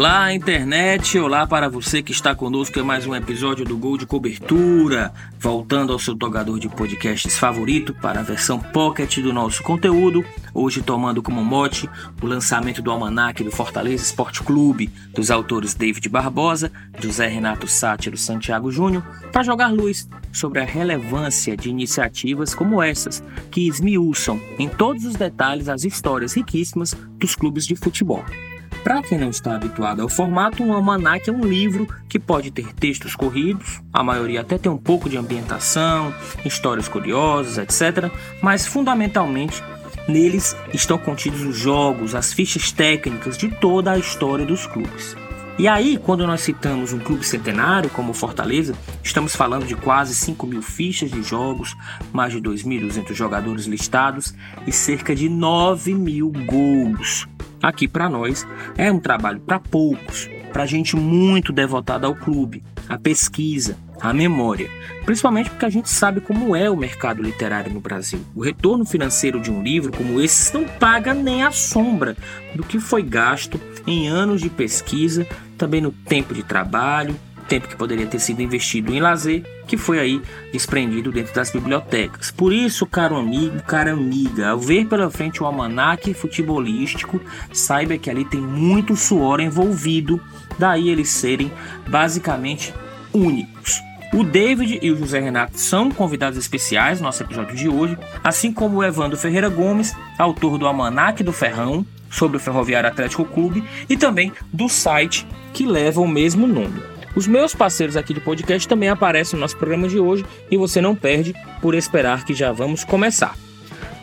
Olá, internet! Olá para você que está conosco em mais um episódio do Gol de Cobertura. Voltando ao seu togador de podcasts favorito para a versão pocket do nosso conteúdo. Hoje tomando como mote o lançamento do Almanac do Fortaleza Esporte Clube, dos autores David Barbosa, José Renato Sátiro Santiago Júnior, para jogar luz sobre a relevância de iniciativas como essas, que esmiuçam em todos os detalhes as histórias riquíssimas dos clubes de futebol. Para quem não está habituado ao formato, um almanac é um livro que pode ter textos corridos, a maioria até tem um pouco de ambientação, histórias curiosas, etc. Mas fundamentalmente neles estão contidos os jogos, as fichas técnicas de toda a história dos clubes. E aí, quando nós citamos um clube centenário como Fortaleza, estamos falando de quase 5 mil fichas de jogos, mais de 2.200 jogadores listados e cerca de 9 mil gols. Aqui para nós é um trabalho para poucos, para gente muito devotada ao clube, à pesquisa, à memória, principalmente porque a gente sabe como é o mercado literário no Brasil. O retorno financeiro de um livro como esse não paga nem a sombra do que foi gasto em anos de pesquisa, também no tempo de trabalho, tempo que poderia ter sido investido em lazer, que foi aí desprendido dentro das bibliotecas. Por isso, caro amigo, cara amiga, ao ver pela frente o almanaque futebolístico, saiba que ali tem muito suor envolvido, daí eles serem basicamente únicos. O David e o José Renato são convidados especiais no nosso episódio de hoje, assim como o Evandro Ferreira Gomes, autor do Almanaque do Ferrão, sobre o Ferroviário Atlético Clube, e também do site que leva o mesmo nome. Os meus parceiros aqui de podcast também aparecem no nosso programa de hoje e você não perde por esperar que já vamos começar.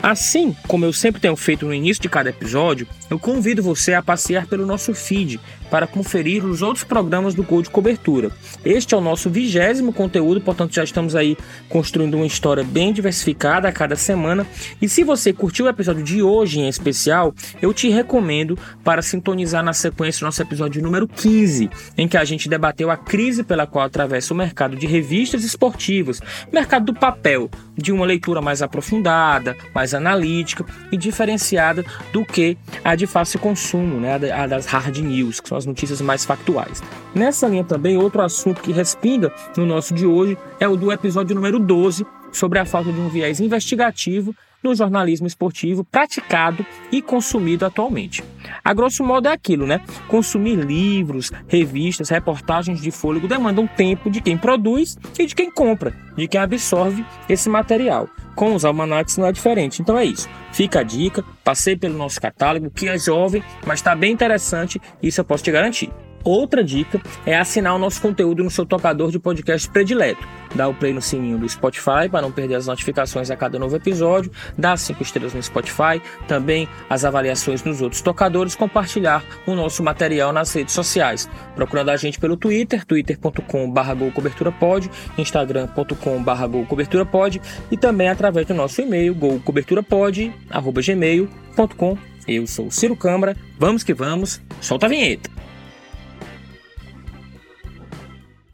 Assim como eu sempre tenho feito no início de cada episódio, eu convido você a passear pelo nosso feed para conferir os outros programas do Gol de Cobertura. Este é o nosso vigésimo conteúdo, portanto já estamos aí construindo uma história bem diversificada a cada semana. E se você curtiu o episódio de hoje em especial, eu te recomendo para sintonizar na sequência do nosso episódio número 15, em que a gente debateu a crise pela qual atravessa o mercado de revistas esportivas, mercado do papel, de uma leitura mais aprofundada, mais analítica e diferenciada do que a de fácil consumo, né, a das hard news, que são as notícias mais factuais. Nessa linha também, outro assunto que respinga no nosso de hoje é o do episódio número 12, sobre a falta de um viés investigativo no jornalismo esportivo praticado e consumido atualmente. A grosso modo é aquilo, né? Consumir livros, revistas, reportagens de fôlego demandam tempo de quem produz e de quem compra, de quem absorve esse material. Com os almanacs não é diferente. Então é isso. Fica a dica, passei pelo nosso catálogo, que é jovem, mas está bem interessante, isso eu posso te garantir. Outra dica é assinar o nosso conteúdo no seu tocador de podcast predileto. Dá o play no sininho do Spotify para não perder as notificações a cada novo episódio, dá cinco estrelas no Spotify, também as avaliações nos outros tocadores, compartilhar o nosso material nas redes sociais. Procurando a gente pelo Twitter, twitter.com.br golcoberturapod, instagram.com.br golcoberturapod e também através do nosso e-mail golcoberturapod.gmail.com. Eu sou Ciro Câmara, vamos que vamos, solta a vinheta!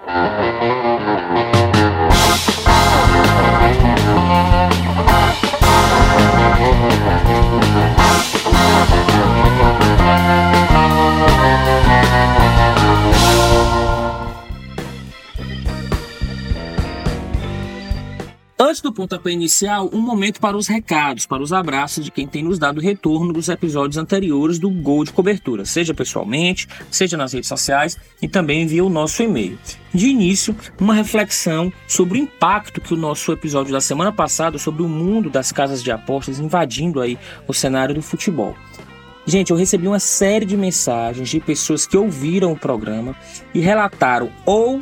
Thank you. Antes do pontapé inicial, um momento para os recados, para os abraços de quem tem nos dado retorno dos episódios anteriores do Gol de Cobertura, seja pessoalmente, seja nas redes sociais e também via o nosso e-mail. De início, uma reflexão sobre o impacto que o nosso episódio da semana passada sobre o mundo das casas de apostas invadindo aí o cenário do futebol. Gente, eu recebi uma série de mensagens de pessoas que ouviram o programa e relataram ou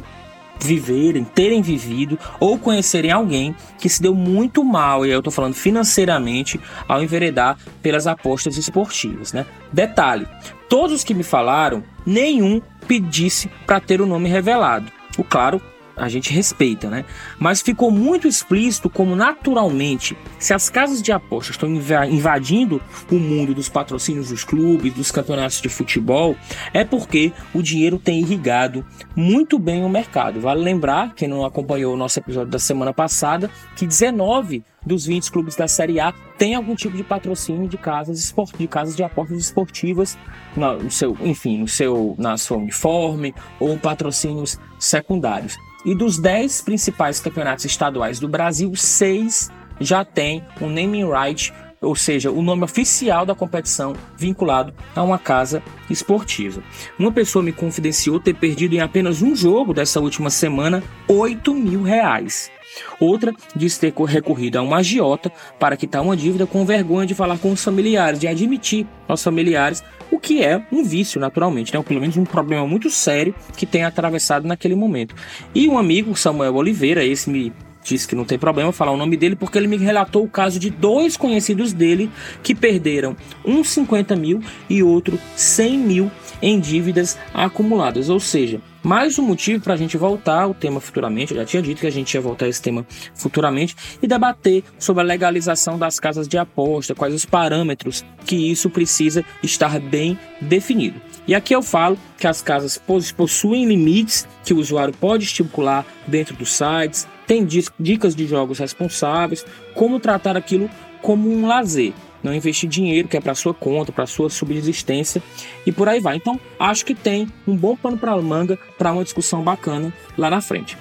viverem, terem vivido ou conhecerem alguém que se deu muito mal, e aí eu estou falando financeiramente, ao enveredar pelas apostas esportivas, né? Detalhe, todos os que me falaram, nenhum pedisse para ter o nome revelado. O claro, a gente respeita, né? Mas ficou muito explícito como naturalmente, se as casas de apostas estão invadindo o mundo dos patrocínios dos clubes, dos campeonatos de futebol, é porque o dinheiro tem irrigado muito bem o mercado. Vale lembrar, quem não acompanhou o nosso episódio da semana passada, que 19 dos 20 clubes da Série A tem algum tipo de patrocínio de casas de casas de apostas esportivas no seu, enfim, no seu na sua uniforme ou patrocínios secundários. E dos 10 principais campeonatos estaduais do Brasil, seis já tem um naming right, ou seja, o nome oficial da competição vinculado a uma casa esportiva. Uma pessoa me confidenciou ter perdido em apenas um jogo dessa última semana 8 mil reais. Outra diz ter recorrido a um agiota para quitar uma dívida com vergonha de falar com os familiares, de admitir aos familiares o que é um vício, naturalmente, né? ou pelo menos um problema muito sério que tem atravessado naquele momento. E um amigo, Samuel Oliveira, esse me disse que não tem problema falar o nome dele, porque ele me relatou o caso de dois conhecidos dele que perderam um 50 mil e outro 100 mil em dívidas acumuladas. Ou seja, mais um motivo para a gente voltar ao tema futuramente. Eu já tinha dito que a gente ia voltar a esse tema futuramente e debater sobre a legalização das casas de aposta, quais os parâmetros que isso precisa estar bem definido. E aqui eu falo que as casas possuem limites que o usuário pode estipular dentro dos sites, tem dicas de jogos responsáveis, como tratar aquilo como um lazer não investir dinheiro que é para sua conta, para sua subsistência e por aí vai. Então, acho que tem um bom pano para manga para uma discussão bacana lá na frente.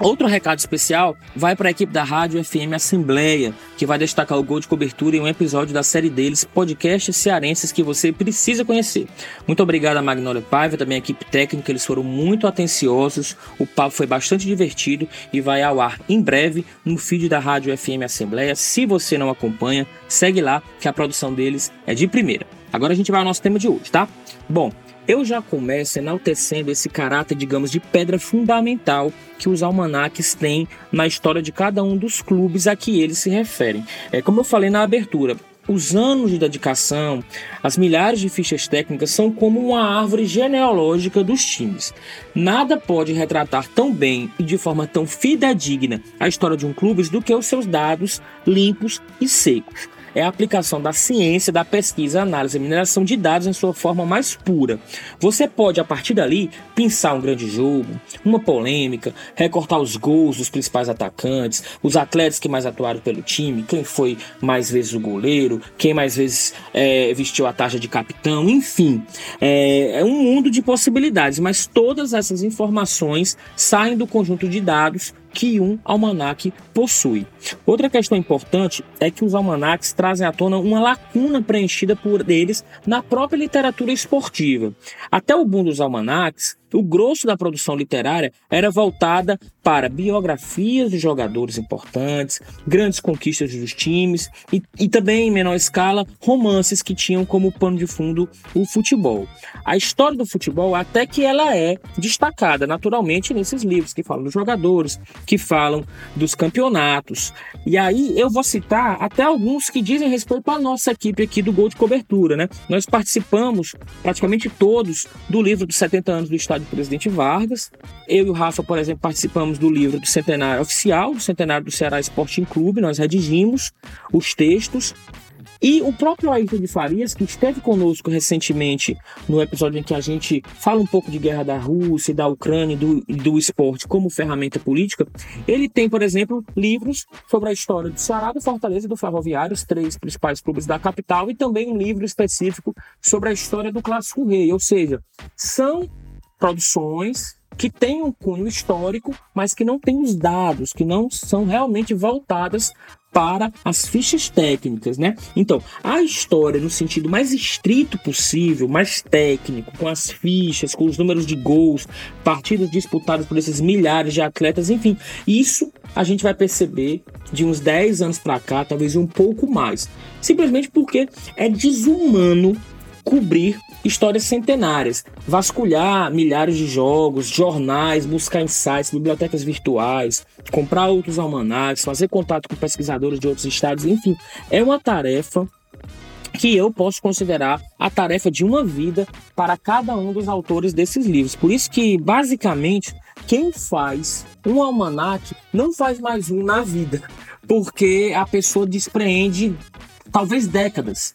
Outro recado especial vai para a equipe da Rádio FM Assembleia, que vai destacar o gol de cobertura em um episódio da série deles, Podcasts Cearenses, que você precisa conhecer. Muito obrigado a Magnólia Paiva, também a equipe técnica, eles foram muito atenciosos, o papo foi bastante divertido e vai ao ar em breve no feed da Rádio FM Assembleia. Se você não acompanha, segue lá, que a produção deles é de primeira. Agora a gente vai ao nosso tema de hoje, tá? Bom, eu já começo enaltecendo esse caráter, digamos, de pedra fundamental que os almanaques têm na história de cada um dos clubes a que eles se referem. É como eu falei na abertura, os anos de dedicação, as milhares de fichas técnicas são como uma árvore genealógica dos times. Nada pode retratar tão bem e de forma tão fidedigna a história de um clube do que os seus dados limpos e secos é a aplicação da ciência, da pesquisa, análise e mineração de dados em sua forma mais pura. Você pode, a partir dali, pensar um grande jogo, uma polêmica, recortar os gols dos principais atacantes, os atletas que mais atuaram pelo time, quem foi mais vezes o goleiro, quem mais vezes é, vestiu a taxa de capitão, enfim. É, é um mundo de possibilidades, mas todas essas informações saem do conjunto de dados que um almanaque possui. Outra questão importante é que os almanaques trazem à tona uma lacuna preenchida por eles na própria literatura esportiva. Até o boom dos almanaques, o grosso da produção literária era voltada para biografias de jogadores importantes, grandes conquistas dos times e, e, também, em menor escala, romances que tinham como pano de fundo o futebol. A história do futebol, até que ela é destacada naturalmente nesses livros que falam dos jogadores, que falam dos campeonatos. E aí eu vou citar até alguns que dizem respeito à nossa equipe aqui do Gol de Cobertura, né? Nós participamos praticamente todos do livro dos 70 anos do Estado do presidente Vargas. Eu e o Rafa, por exemplo, participamos do livro do centenário oficial, do centenário do Ceará Sporting Clube. Nós redigimos os textos. E o próprio Ayrton de Farias, que esteve conosco recentemente no episódio em que a gente fala um pouco de guerra da Rússia, da Ucrânia do, do esporte como ferramenta política, ele tem, por exemplo, livros sobre a história do Ceará, do Fortaleza e do Ferroviário, os três principais clubes da capital, e também um livro específico sobre a história do Clássico Rei. Ou seja, são produções que têm um cunho histórico, mas que não têm os dados, que não são realmente voltadas para as fichas técnicas, né? Então, a história no sentido mais estrito possível, mais técnico, com as fichas, com os números de gols, partidas disputadas por esses milhares de atletas, enfim, isso a gente vai perceber de uns 10 anos para cá, talvez um pouco mais. Simplesmente porque é desumano cobrir histórias centenárias, vasculhar milhares de jogos, jornais, buscar insights, bibliotecas virtuais, comprar outros almanacs, fazer contato com pesquisadores de outros estados, enfim, é uma tarefa que eu posso considerar a tarefa de uma vida para cada um dos autores desses livros. Por isso que, basicamente, quem faz um almanac não faz mais um na vida, porque a pessoa despreende talvez décadas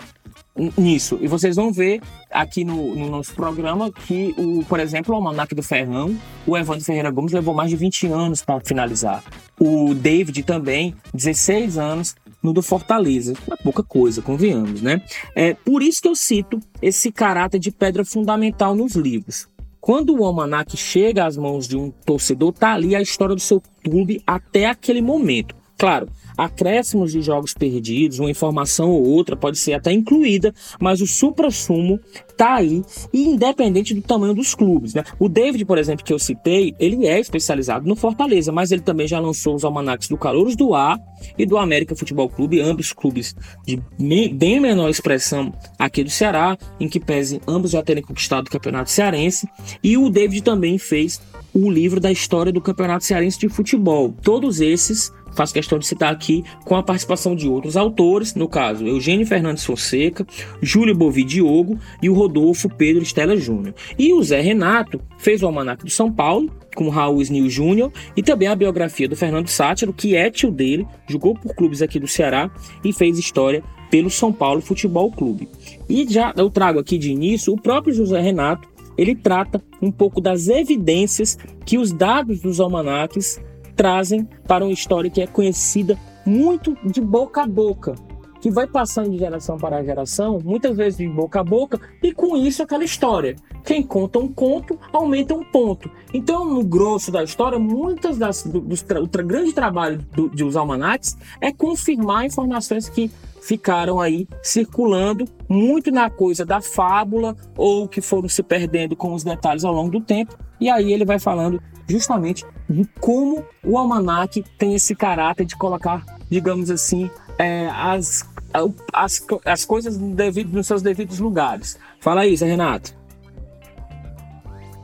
nisso. E vocês vão ver aqui no, no, nosso programa que, o, por exemplo, o Almanac do Ferrão, o Evandro Ferreira Gomes levou mais de 20 anos para finalizar. O David também, 16 anos no do Fortaleza. É pouca coisa, convenhamos, né? É por isso que eu cito esse caráter de pedra fundamental nos livros. Quando o almanac chega às mãos de um torcedor, tá ali a história do seu clube até aquele momento. Claro, acréscimos de jogos perdidos, uma informação ou outra pode ser até incluída, mas o supra-sumo tá aí, e independente do tamanho dos clubes. Né? O David, por exemplo, que eu citei, ele é especializado no Fortaleza, mas ele também já lançou os almanacs do Calouros do Ar e do América Futebol Clube, ambos clubes de bem menor expressão aqui do Ceará, em que pese ambos já terem conquistado o Campeonato Cearense, e o David também fez o livro da história do Campeonato Cearense de Futebol. Todos esses faço questão de citar aqui, com a participação de outros autores, no caso, Eugênio Fernandes Fonseca, Júlio Bovi Diogo e o Rodolfo Pedro Estela Júnior. E o Zé Renato fez o Almanac do São Paulo, com Raul Snil Júnior, e também a biografia do Fernando Sátiro, que é tio dele, jogou por clubes aqui do Ceará e fez história pelo São Paulo Futebol Clube. E já eu trago aqui de início o próprio José Renato, ele trata um pouco das evidências que os dados dos almanaques trazem para uma história que é conhecida muito de boca a boca, que vai passando de geração para geração, muitas vezes de boca a boca, e com isso aquela história. Quem conta um conto aumenta um ponto. Então, no grosso da história, muitas das do, do, o tra, grande trabalho do, de os almanacs é confirmar informações que ficaram aí circulando muito na coisa da fábula ou que foram se perdendo com os detalhes ao longo do tempo. E aí ele vai falando justamente de como o almanac tem esse caráter de colocar, digamos assim, é, as, as, as coisas nos seus devidos lugares. Fala Zé Renato.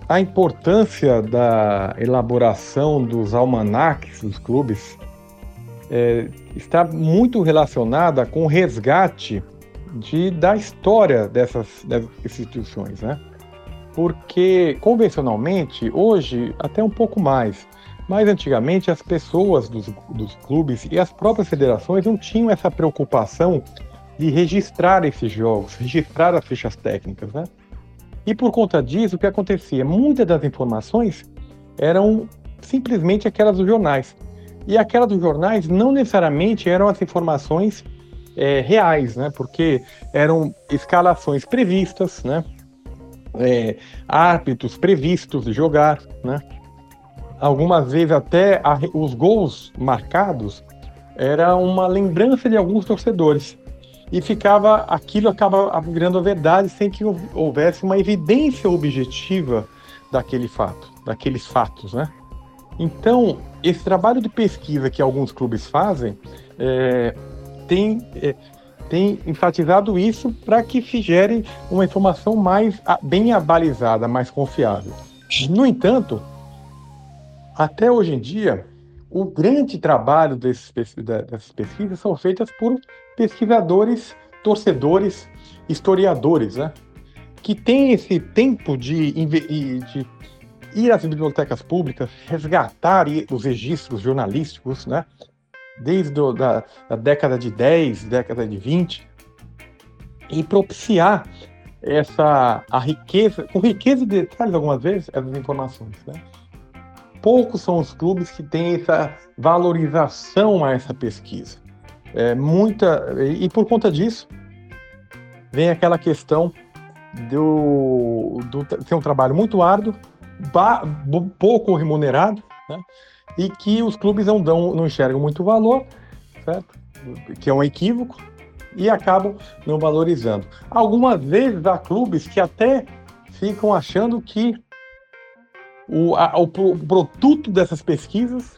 A importância da elaboração dos almanacs dos clubes é, está muito relacionada com o resgate de, da história dessas, dessas instituições, né? Porque convencionalmente, hoje até um pouco mais, mas antigamente as pessoas dos, dos clubes e as próprias federações não tinham essa preocupação de registrar esses jogos, registrar as fichas técnicas, né? E por conta disso, o que acontecia? Muitas das informações eram simplesmente aquelas dos jornais. E aquelas dos jornais não necessariamente eram as informações é, reais, né? Porque eram escalações previstas, né? É, árbitros previstos jogar, né? Algumas vezes até a, os gols marcados era uma lembrança de alguns torcedores e ficava aquilo acaba virando a verdade sem que houvesse uma evidência objetiva daquele fato, daqueles fatos, né? Então esse trabalho de pesquisa que alguns clubes fazem é, tem é, tem enfatizado isso para que se gere uma informação mais bem abalizada, mais confiável. No entanto, até hoje em dia, o grande trabalho desses, dessas pesquisas são feitas por pesquisadores, torcedores, historiadores, né? que têm esse tempo de, de ir às bibliotecas públicas, resgatar os registros jornalísticos, né? Desde do, da, da, década de 10, década de 20, e propiciar essa a riqueza, com riqueza de detalhes algumas vezes, essas informações. Né? Poucos são os clubes que têm essa valorização a essa pesquisa. É, muita e, e por conta disso vem aquela questão do, do ser um trabalho muito árduo, ba, pouco remunerado, né? E que os clubes não dão, não enxergam muito valor, certo? Que é um equívoco e acabam não valorizando. Algumas vezes há clubes que até ficam achando que o, a, o produto dessas pesquisas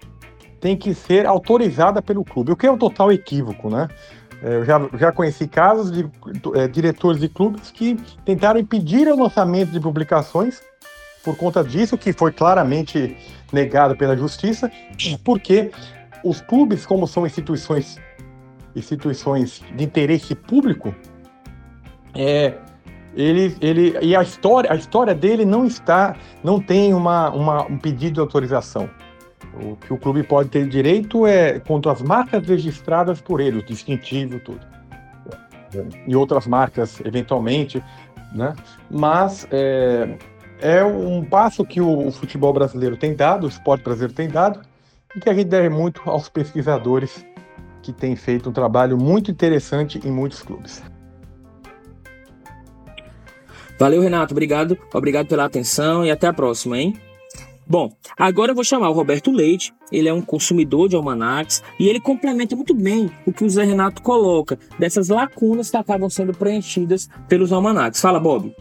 tem que ser autorizada pelo clube, o que é um total equívoco, né? É, eu já, já conheci casos de é, diretores de clubes que tentaram impedir o lançamento de publicações por conta disso, que foi claramente negado pela justiça, porque os clubes, como são instituições, instituições de interesse público, é, ele, ele, e a história, a história dele não está, não tem uma, uma, um pedido de autorização. O que o clube pode ter direito é contra as marcas registradas por ele, o distintivo, tudo. E outras marcas, eventualmente, né? Mas é, é um passo que o, futebol brasileiro tem dado, o esporte brasileiro tem dado, e que a gente deve muito aos pesquisadores que têm feito um trabalho muito interessante em muitos clubes. Valeu, Renato. Obrigado. Obrigado pela atenção e até a próxima, hein? Bom, agora eu vou chamar o Roberto Leite. Ele é um consumidor de almanacs e ele complementa muito bem o que o Zé Renato coloca dessas lacunas que acabam sendo preenchidas pelos almanacs. Fala, Bob.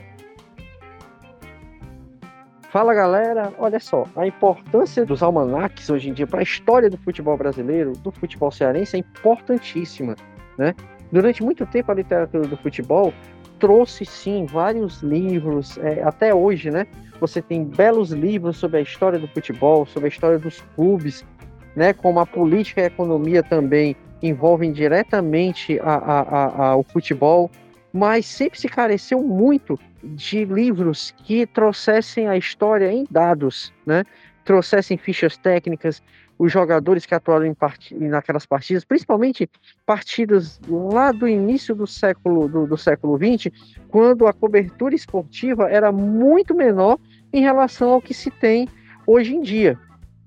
Fala galera, olha só, a importância dos almanacs hoje em dia para a história do futebol brasileiro, do futebol cearense, é importantíssima. Né? Durante muito tempo a literatura do futebol trouxe sim vários livros, é, até hoje, né? Você tem belos livros sobre a história do futebol, sobre a história dos clubes, né? Como a política e a economia também envolvem diretamente a, a, a, ao futebol, mas sempre se careceu muito de livros que trouxessem a história em dados, né? trouxessem fichas técnicas, os jogadores que atuaram em part... naquelas partidas, principalmente partidas lá do início do século do, do século XX, quando a cobertura esportiva era muito menor em relação ao que se tem hoje em dia,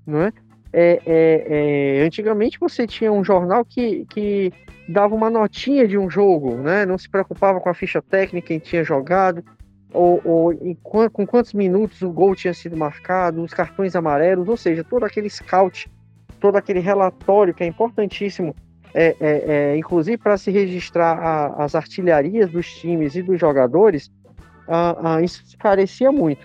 não é? É, é, é, antigamente você tinha um jornal que, que dava uma notinha de um jogo, né? Não se preocupava com a ficha técnica, quem tinha jogado, ou, ou com quantos minutos o gol tinha sido marcado, os cartões amarelos, ou seja, todo aquele scout, todo aquele relatório que é importantíssimo, é, é, é inclusive para se registrar a, as artilharias dos times e dos jogadores, a, a, isso carecia muito.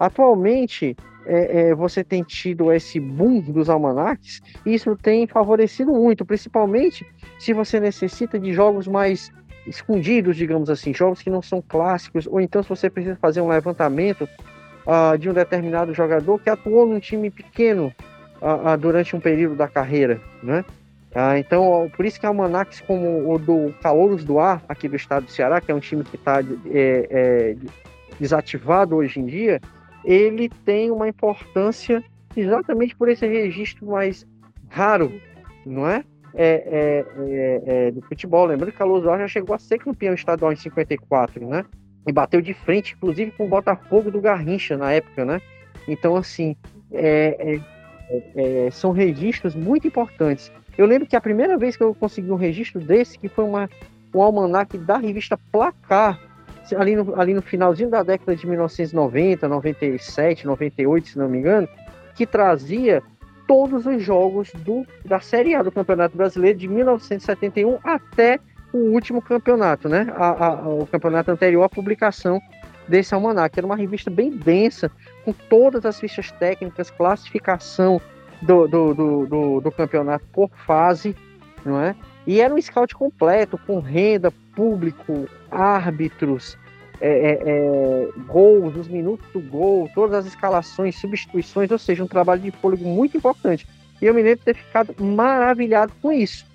Atualmente, é, é, você tem tido esse boom dos almanacs, e isso tem favorecido muito, principalmente se você necessita de jogos mais escondidos, digamos assim, jogos que não são clássicos, ou então se você precisa fazer um levantamento uh, de um determinado jogador que atuou num time pequeno uh, uh, durante um período da carreira, né? então, por isso que almanacs como o do Calouros do Ar, aqui do estado do Ceará, que é um time que está é, é, desativado hoje em dia, ele tem uma importância exatamente por esse registro mais raro, não é? é, é, é, é, do futebol. Lembrando que Carlos já chegou a ser campeão estadual em 54, né? E bateu de frente, inclusive, com o Botafogo do Garrincha na época, né? Então, assim, é, é, são registros muito importantes. Eu lembro que a primeira vez que eu consegui um registro desse, que foi uma, um almanac da revista Placar, ali no, ali no finalzinho da década de 1990, 97, 98, se não me engano, que trazia todos os jogos do, da Série A do Campeonato Brasileiro de 1971 até o último campeonato, né? A, a, o campeonato anterior à publicação desse almanac. Era uma revista bem densa, com todas as fichas técnicas, classificação do, do, do, do, do campeonato por fase, não é? E era um scout completo, com renda, público, árbitros, é, é, é, gols, os minutos do gol, todas as escalações, substituições, ou seja, um trabalho de fôlego muito importante. E eu me lembro de ter ficado maravilhado com isso.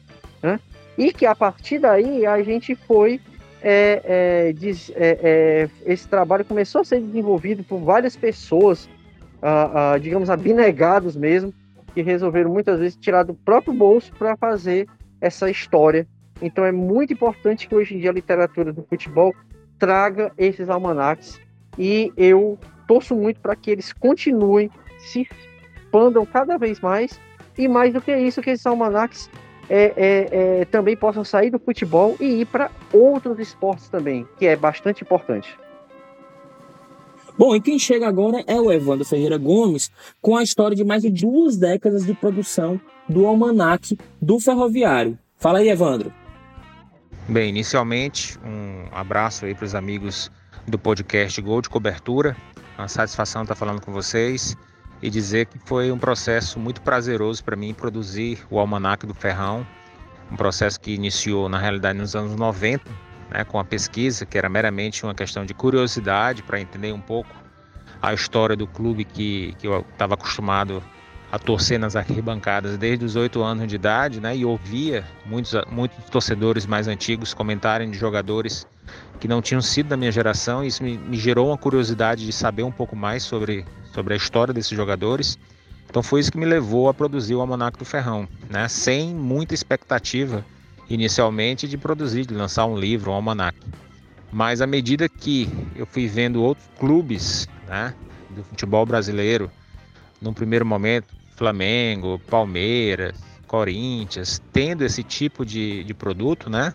Né? E que a partir daí a gente foi. É, é, diz, é, esse trabalho começou a ser desenvolvido por várias pessoas, ah, ah, digamos, abnegados mesmo, que resolveram muitas vezes tirar do próprio bolso para fazer essa história. Então é muito importante que hoje em dia a literatura do futebol traga esses almanacs e eu torço muito para que eles continuem, se expandam cada vez mais e mais do que isso, que esses almanacs é, é, é, também possam sair do futebol e ir para outros esportes também, que é bastante importante. Bom, e quem chega agora é o Evandro Ferreira Gomes, com a história de mais de duas décadas de produção do almanac do ferroviário. Fala aí, Evandro. Bem, inicialmente, um abraço aí para os amigos do podcast Gol de Cobertura. Uma satisfação estar falando com vocês e dizer que foi um processo muito prazeroso para mim produzir o Almanac do Ferrão. Um processo que iniciou, na realidade, nos anos 90, né, com a pesquisa, que era meramente uma questão de curiosidade para entender um pouco a história do clube que, que eu estava acostumado a torcer nas arquibancadas desde os oito anos de idade, né? E ouvia muitos, muitos torcedores mais antigos comentarem de jogadores que não tinham sido da minha geração. E isso me, me gerou uma curiosidade de saber um pouco mais sobre, sobre a história desses jogadores. Então foi isso que me levou a produzir o Almanac do Ferrão, né? Sem muita expectativa inicialmente de produzir, de lançar um livro, um almanac. Mas à medida que eu fui vendo outros clubes, né, do futebol brasileiro, num primeiro momento Flamengo, Palmeiras, Corinthians, tendo esse tipo de, de produto, né?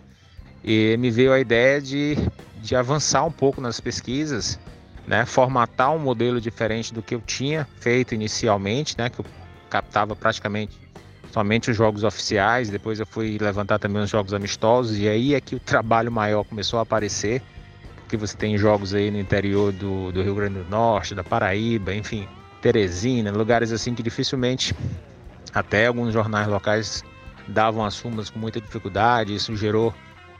E me veio a ideia de, de avançar um pouco nas pesquisas, né? Formatar um modelo diferente do que eu tinha feito inicialmente, né? Que eu captava praticamente somente os jogos oficiais, depois eu fui levantar também os jogos amistosos, e aí é que o trabalho maior começou a aparecer, porque você tem jogos aí no interior do, do Rio Grande do Norte, da Paraíba, enfim, Teresina, lugares assim que dificilmente até alguns jornais locais davam as sumas com muita dificuldade. Isso gerou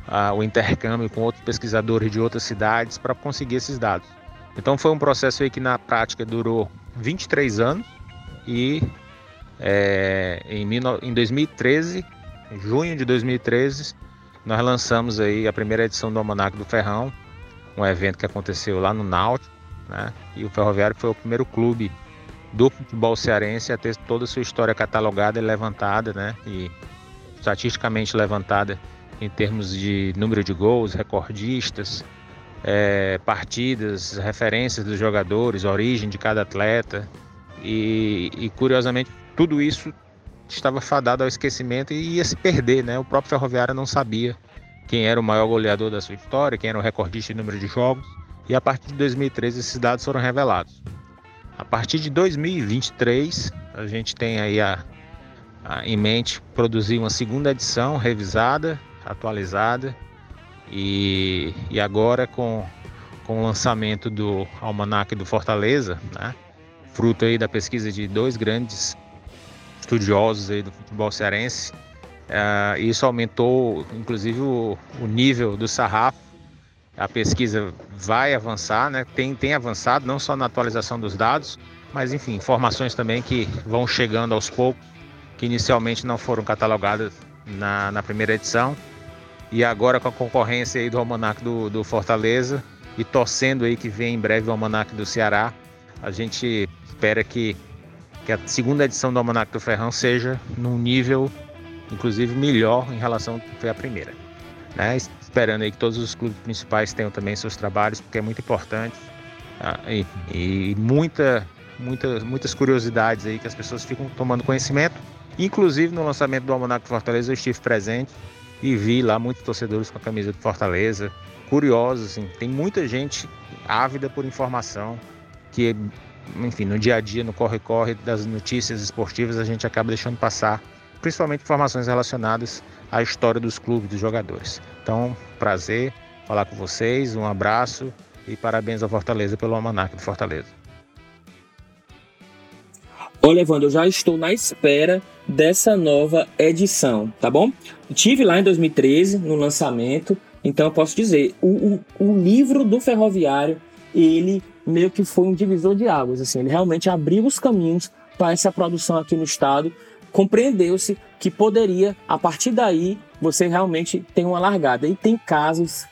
ah, o intercâmbio com outros pesquisadores de outras cidades para conseguir esses dados. Então foi um processo que na prática durou 23 anos e é, em, em 2013, em junho de 2013, nós lançamos aí a primeira edição do Almanac do Ferrão, um evento que aconteceu lá no Náutico, né? E o Ferroviário foi o primeiro clube do futebol cearense a ter toda a sua história catalogada e levantada, né? E estatisticamente levantada em termos de número de gols, recordistas, é, partidas, referências dos jogadores, origem de cada atleta. E, e, curiosamente, tudo isso estava fadado ao esquecimento e ia se perder, né? O próprio Ferroviário não sabia quem era o maior goleador da sua história, quem era o recordista de número de jogos. E a partir de 2013 esses dados foram revelados. A partir de 2023, a gente tem aí a, a, em mente produzir uma segunda edição revisada, atualizada e, e agora com, com o lançamento do Almanac do Fortaleza, né? fruto aí da pesquisa de dois grandes estudiosos aí do futebol cearense. Uh, isso aumentou, inclusive, o, o nível do sarrafo a pesquisa vai avançar, né? tem, tem avançado, não só na atualização dos dados, mas enfim, informações também que vão chegando aos poucos, que inicialmente não foram catalogadas na, na primeira edição. E agora com a concorrência aí do Almanac do, do Fortaleza e torcendo aí que vem em breve o Almanac do Ceará, a gente espera que, que a segunda edição do Almanac do Ferrão seja num nível, inclusive, melhor em relação ao que foi a primeira. Né? Esperando aí que todos os clubes principais tenham também seus trabalhos, porque é muito importante. Ah, e, e muita, muita, muitas curiosidades aí que as pessoas ficam tomando conhecimento. Inclusive no lançamento do Almanac Fortaleza eu estive presente e vi lá muitos torcedores com a camisa de Fortaleza, curiosos, assim, tem muita gente ávida por informação que, enfim, no dia a dia, no corre-corre das notícias esportivas, a gente acaba deixando passar, principalmente informações relacionadas à história dos clubes, dos jogadores. Então, prazer falar com vocês, um abraço e parabéns ao Fortaleza pelo Almanac de Fortaleza. Olha, Evandro, eu já estou na espera dessa nova edição, tá bom? Tive lá em 2013, no lançamento, então eu posso dizer, o, o, o livro do Ferroviário, ele meio que foi um divisor de águas, assim, ele realmente abriu os caminhos para essa produção aqui no estado, compreendeu-se que poderia, a partir daí, você realmente tem uma largada. E tem casos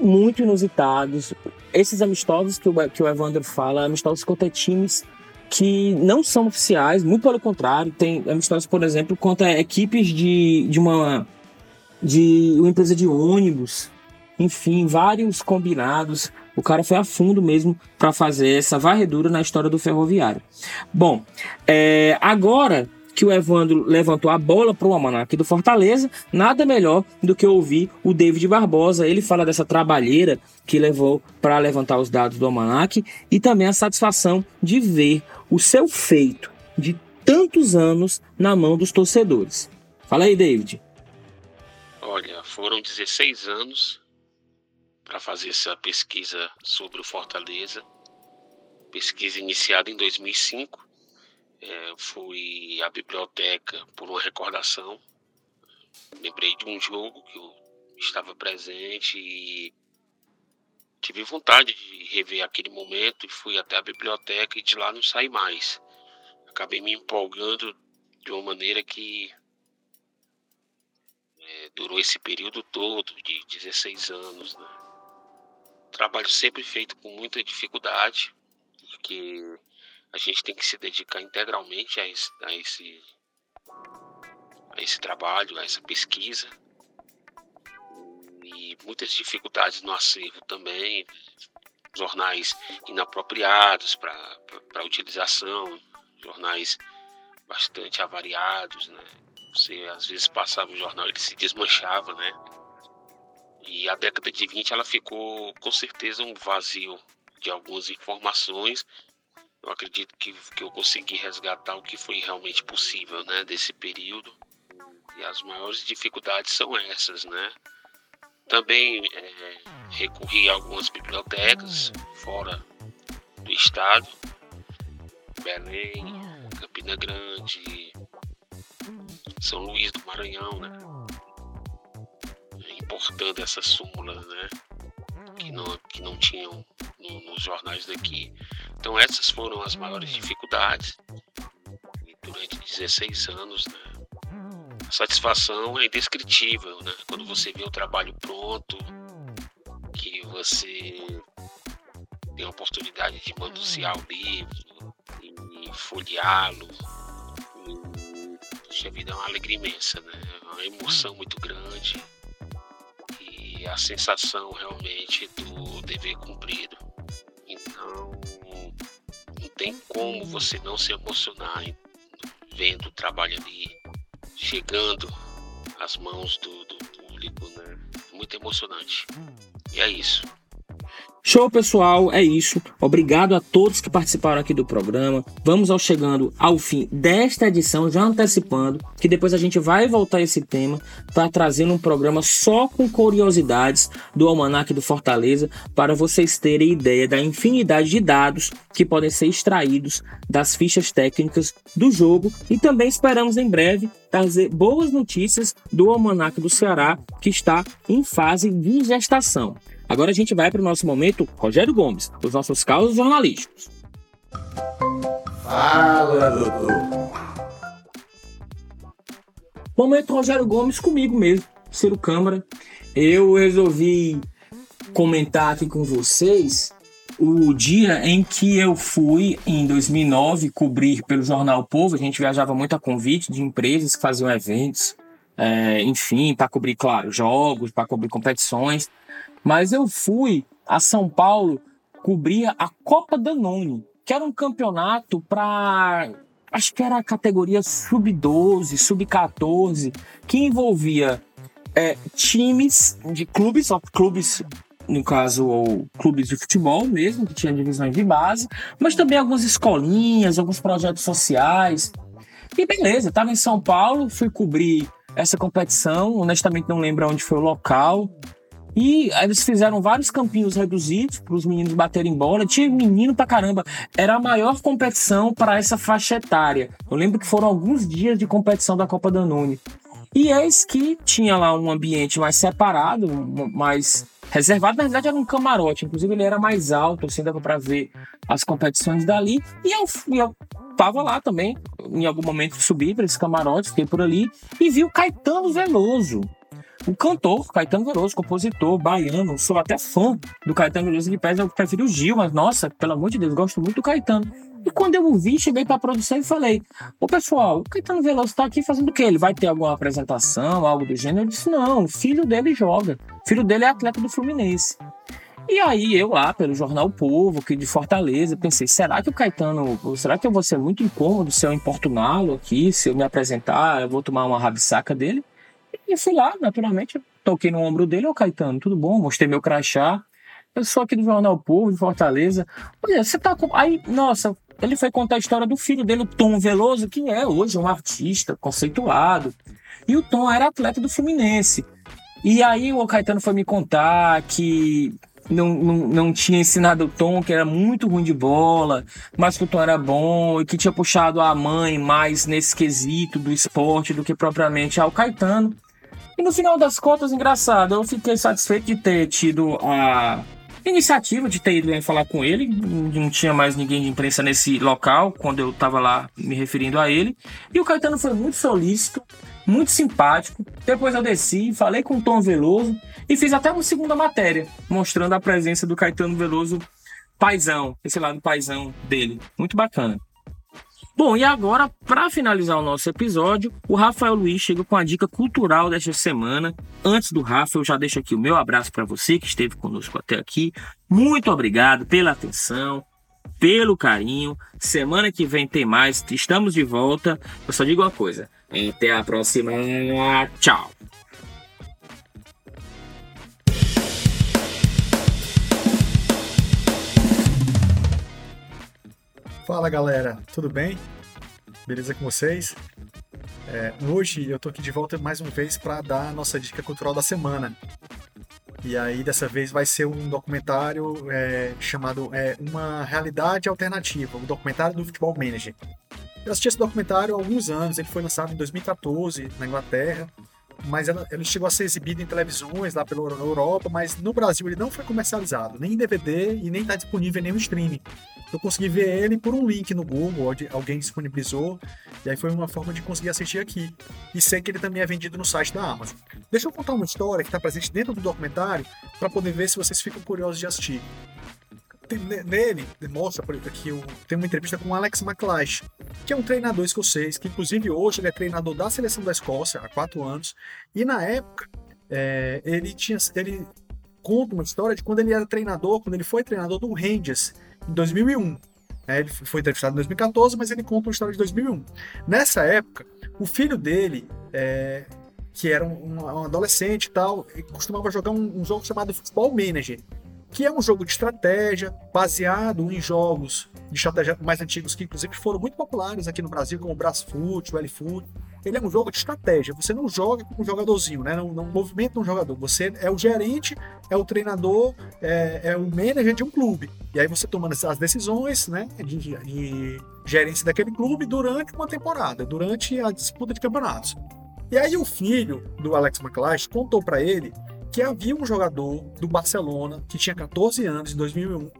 muito inusitados. Esses amistosos que o, que o Evandro fala, amistosos contra times que não são oficiais, muito pelo contrário. Tem amistosos, por exemplo, contra equipes de, de uma de uma empresa de ônibus, enfim, vários combinados. O cara foi a fundo mesmo para fazer essa varredura na história do ferroviário. Bom, é, agora que o Evandro levantou a bola para o Almanac do Fortaleza, nada melhor do que ouvir o David Barbosa. Ele fala dessa trabalheira que levou para levantar os dados do Almanac e também a satisfação de ver o seu feito de tantos anos na mão dos torcedores. Fala aí, David. Olha, foram 16 anos para fazer essa pesquisa sobre o Fortaleza. Pesquisa iniciada em 2005 é, fui à biblioteca por uma recordação. Lembrei de um jogo que eu estava presente e tive vontade de rever aquele momento e fui até a biblioteca e de lá não saí mais. acabei me empolgando de uma maneira que é, durou esse período todo de 16 anos. Né? Trabalho sempre feito com muita dificuldade, porque a gente tem que se dedicar integralmente a esse, a esse, a esse trabalho, a essa pesquisa. E muitas dificuldades no acervo também, jornais inapropriados para utilização, jornais bastante avariados, né? Você às vezes passava o jornal ele se desmanchava, né? E a década de 20 ela ficou com certeza um vazio de algumas informações. Eu acredito que, que eu consegui resgatar o que foi realmente possível, né, desse período. E as maiores dificuldades são essas, né? Também é, recorri a algumas bibliotecas fora do estado, Belém, Campina Grande, São Luís do Maranhão, né? Importando essas súmulas, né? Que não, que não tinham no, nos jornais daqui. Então essas foram as maiores dificuldades. E durante 16 anos, né? A satisfação é indescritível, né? Quando você vê o trabalho pronto, que você tem a oportunidade de manusear o livro, folheá-lo. Puxa vida, é uma alegria imensa, né? É uma emoção muito grande e a sensação realmente do dever cumprido. Então, tem como você não se emocionar vendo o trabalho ali chegando às mãos do, do público, né? Muito emocionante. E é isso. Show, pessoal, é isso. Obrigado a todos que participaram aqui do programa. Vamos ao chegando ao fim desta edição, já antecipando que depois a gente vai voltar esse tema para trazer um programa só com curiosidades do Almanac do Fortaleza para vocês terem ideia da infinidade de dados que podem ser extraídos das fichas técnicas do jogo e também esperamos em breve trazer boas notícias do Almanac do Ceará que está em fase de gestação. Agora a gente vai para o nosso momento Rogério Gomes, os nossos causos jornalísticos. Fala, doutor. Momento Rogério Gomes comigo mesmo, Ciro Câmara. Eu resolvi comentar aqui com vocês o dia em que eu fui, em 2009, cobrir pelo jornal Povo. A gente viajava muito a convite de empresas que faziam eventos, é, enfim, para cobrir, claro, jogos, para cobrir competições. Mas eu fui a São Paulo cobrir a Copa Danone, que era um campeonato para acho que era a categoria sub-12, sub-14, que envolvia é, times de clubes, ó, clubes no caso, ou clubes de futebol mesmo, que tinha divisões de base, mas também algumas escolinhas, alguns projetos sociais. E beleza, estava em São Paulo, fui cobrir essa competição, honestamente não lembro onde foi o local, e eles fizeram vários campinhos reduzidos para os meninos baterem bola. Tinha menino pra caramba. Era a maior competição para essa faixa etária. Eu lembro que foram alguns dias de competição da Copa Danone. E eis que tinha lá um ambiente mais separado, mais reservado. Na verdade, era um camarote. Inclusive, ele era mais alto, assim, dava para ver as competições dali. E eu, eu tava lá também. Em algum momento, subi para esse camarote, fiquei por ali e vi o Caetano Veloso o cantor Caetano Veloso, compositor baiano, sou até fã do Caetano Veloso de pés, eu prefiro o Gil, mas nossa, pelo amor de Deus, gosto muito do Caetano. E quando eu o vi, cheguei para a produção e falei: Ô pessoal, o Caetano Veloso está aqui fazendo o quê? Ele vai ter alguma apresentação, algo do gênero? Eu disse: Não, o filho dele joga. Filho dele é atleta do Fluminense. E aí eu lá, pelo Jornal Povo, aqui de Fortaleza, pensei, será que o Caetano, será que eu vou ser muito incômodo se eu importuná-lo aqui, se eu me apresentar, eu vou tomar uma rabisaca dele? E fui lá, naturalmente, toquei no ombro dele, ô Caetano, tudo bom? Mostrei meu crachá. Eu sou aqui do Jornal Povo, de Fortaleza. Olha, você tá com. Aí, nossa, ele foi contar a história do filho dele, o Tom Veloso, que é hoje um artista conceituado. E o Tom era atleta do Fluminense. E aí o Caetano foi me contar que não, não, não tinha ensinado o Tom, que era muito ruim de bola, mas que o Tom era bom e que tinha puxado a mãe mais nesse quesito do esporte do que propriamente ao Caetano. E no final das contas, engraçado, eu fiquei satisfeito de ter tido a, iniciativa de ter ido falar com ele. Não tinha mais ninguém de imprensa nesse local quando eu estava lá me referindo a ele. E o Caetano foi muito solícito, muito simpático. Depois eu desci, falei com o Tom Veloso e fiz até uma segunda matéria mostrando a presença do Caetano Veloso paisão, esse lado paisão dele. Muito bacana. Bom, e agora, para finalizar o nosso episódio, o Rafael Luiz chega com a dica cultural desta semana. Antes do Rafa, eu já deixo aqui o meu abraço para você que esteve conosco até aqui. Muito obrigado pela atenção, pelo carinho. Semana que vem tem mais, estamos de volta. Eu só digo uma coisa: até a próxima. Tchau. Fala galera, tudo bem? Beleza com vocês? É, hoje eu tô aqui de volta mais uma vez para dar a nossa dica cultural da semana. E aí dessa vez vai ser um documentário é, chamado é, Uma Realidade Alternativa, um documentário do Futebol Manager. Eu assisti esse documentário há alguns anos, ele foi lançado em 2014 na Inglaterra, mas ele chegou a ser exibido em televisões lá pela Europa, mas no Brasil ele não foi comercializado, nem em DVD e nem está disponível em nenhum streaming eu consegui ver ele por um link no Google, alguém disponibilizou, e aí foi uma forma de conseguir assistir aqui. E sei que ele também é vendido no site da Amazon. Deixa eu contar uma história que está presente dentro do documentário para poder ver se vocês ficam curiosos de assistir. Nele, mostra que tem uma entrevista com o Alex McLeish, que é um treinador escocês, que inclusive hoje ele é treinador da seleção da Escócia há quatro anos, e na época é, ele tinha ele conta uma história de quando ele era treinador, quando ele foi treinador do Rangers, em 2001. É, ele foi entrevistado em 2014, mas ele conta uma história de 2001. Nessa época, o filho dele, é, que era um, um, adolescente e tal, costumava jogar um, um, jogo chamado Futebol Manager, que é um jogo de estratégia baseado em jogos de estratégia mais antigos que inclusive foram muito populares aqui no Brasil, como o Brasfoot, o L-Foot, ele é um jogo de estratégia. Você não joga com um jogadorzinho, né? Não, não movimenta um jogador. Você é o gerente, é o treinador, é, é o manager de um clube. E aí você toma as decisões, né? De, de gerência daquele clube durante uma temporada, durante a disputa de campeonatos. E aí o filho do Alex McLeish contou para ele que havia um jogador do Barcelona que tinha 14 anos em 2001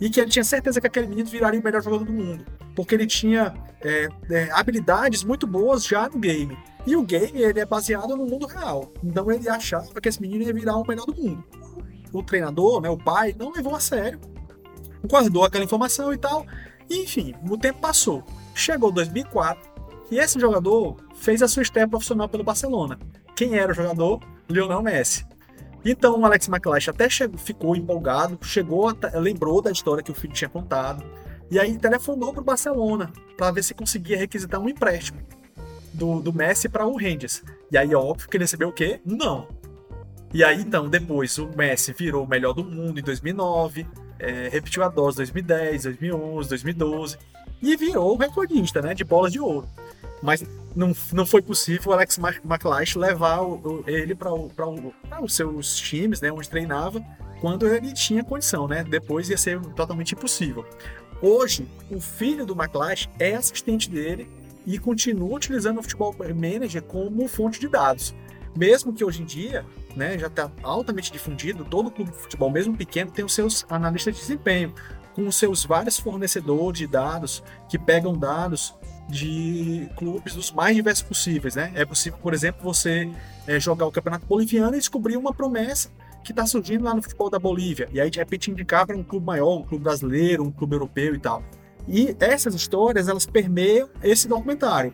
e que ele tinha certeza que aquele menino viraria o melhor jogador do mundo porque ele tinha é, é, habilidades muito boas já no game. E o game ele é baseado no mundo real. Então ele achava que esse menino ia virar o melhor do mundo. O treinador, né, o pai, não levou a sério. Guardou aquela informação e tal. E, enfim, o tempo passou. Chegou 2004 e esse jogador fez a sua estreia profissional pelo Barcelona. Quem era o jogador? Lionel Messi. Então o Alex McLeish até chegou, ficou empolgado, chegou, lembrou da história que o filho tinha contado, e aí telefonou para o Barcelona para ver se conseguia requisitar um empréstimo do, do Messi para o Rangers. E aí, óbvio que ele recebeu o quê? Não. E aí, então, depois o Messi virou o melhor do mundo em 2009, é, repetiu a dose em 2010, 2011, 2012 e virou o recordista né, de bolas de ouro. Mas não, não foi possível o Alex McLeish levar o, o, ele para os seus times, né, onde treinava, quando ele tinha condição, né? Depois ia ser totalmente impossível. Hoje, o filho do McLeish é assistente dele e continua utilizando o Futebol Manager como fonte de dados. Mesmo que hoje em dia, né, já está altamente difundido, todo clube de futebol, mesmo pequeno, tem os seus analistas de desempenho, com os seus vários fornecedores de dados que pegam dados de clubes dos mais diversos possíveis. Né? É possível, por exemplo, você é, jogar o Campeonato Boliviano e descobrir uma promessa que está surgindo lá no futebol da Bolívia. E aí, de repente, indicar para um clube maior, um clube brasileiro, um clube europeu e tal. E essas histórias, elas permeiam esse documentário.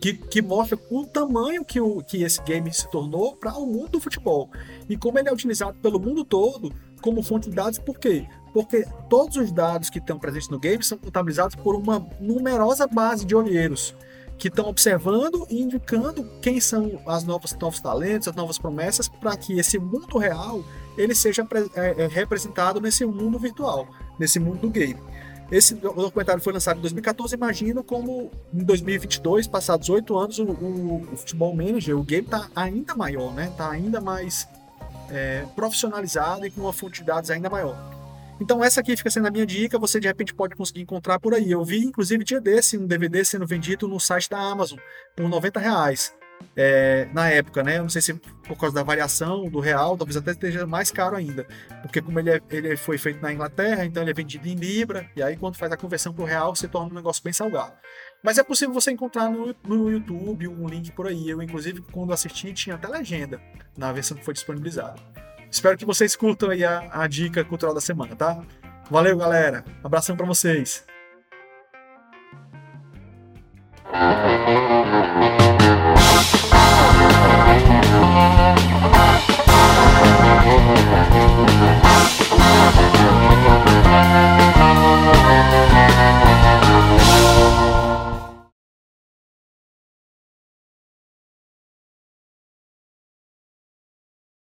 Que, que mostra o tamanho que, o, que esse game se tornou para o mundo do futebol. E como ele é utilizado pelo mundo todo como fonte de dados, por quê? Porque todos os dados que estão presentes no game são contabilizados por uma numerosa base de olheiros que estão observando e indicando quem são as novas novos talentos, as novas promessas, para que esse mundo real ele seja é, é, representado nesse mundo virtual, nesse mundo do game. Esse documentário foi lançado em 2014. Imagino como em 2022, passados oito anos, o, o, o, futebol manager, o game está ainda maior, né? Está ainda mais é, profissionalizado e com uma fonte de dados ainda maior. Então essa aqui fica sendo a minha dica, você de repente pode conseguir encontrar por aí. Eu vi, inclusive, dia desse, um DVD sendo vendido no site da Amazon por 90 reais. é, na época, né? Eu não sei se por causa da variação do real, talvez até esteja mais caro ainda. Porque como ele, é, ele foi feito na Inglaterra, então ele é vendido em Libra, e aí quando faz a conversão para o real, se torna um negócio bem salgado. Mas é possível você encontrar no, no YouTube um link por aí. Eu, inclusive, quando assisti, tinha até legenda na versão que foi disponibilizada. Espero que vocês curtam aí a, a dica cultural da semana, tá? Valeu, galera. Abração para vocês. Thank you.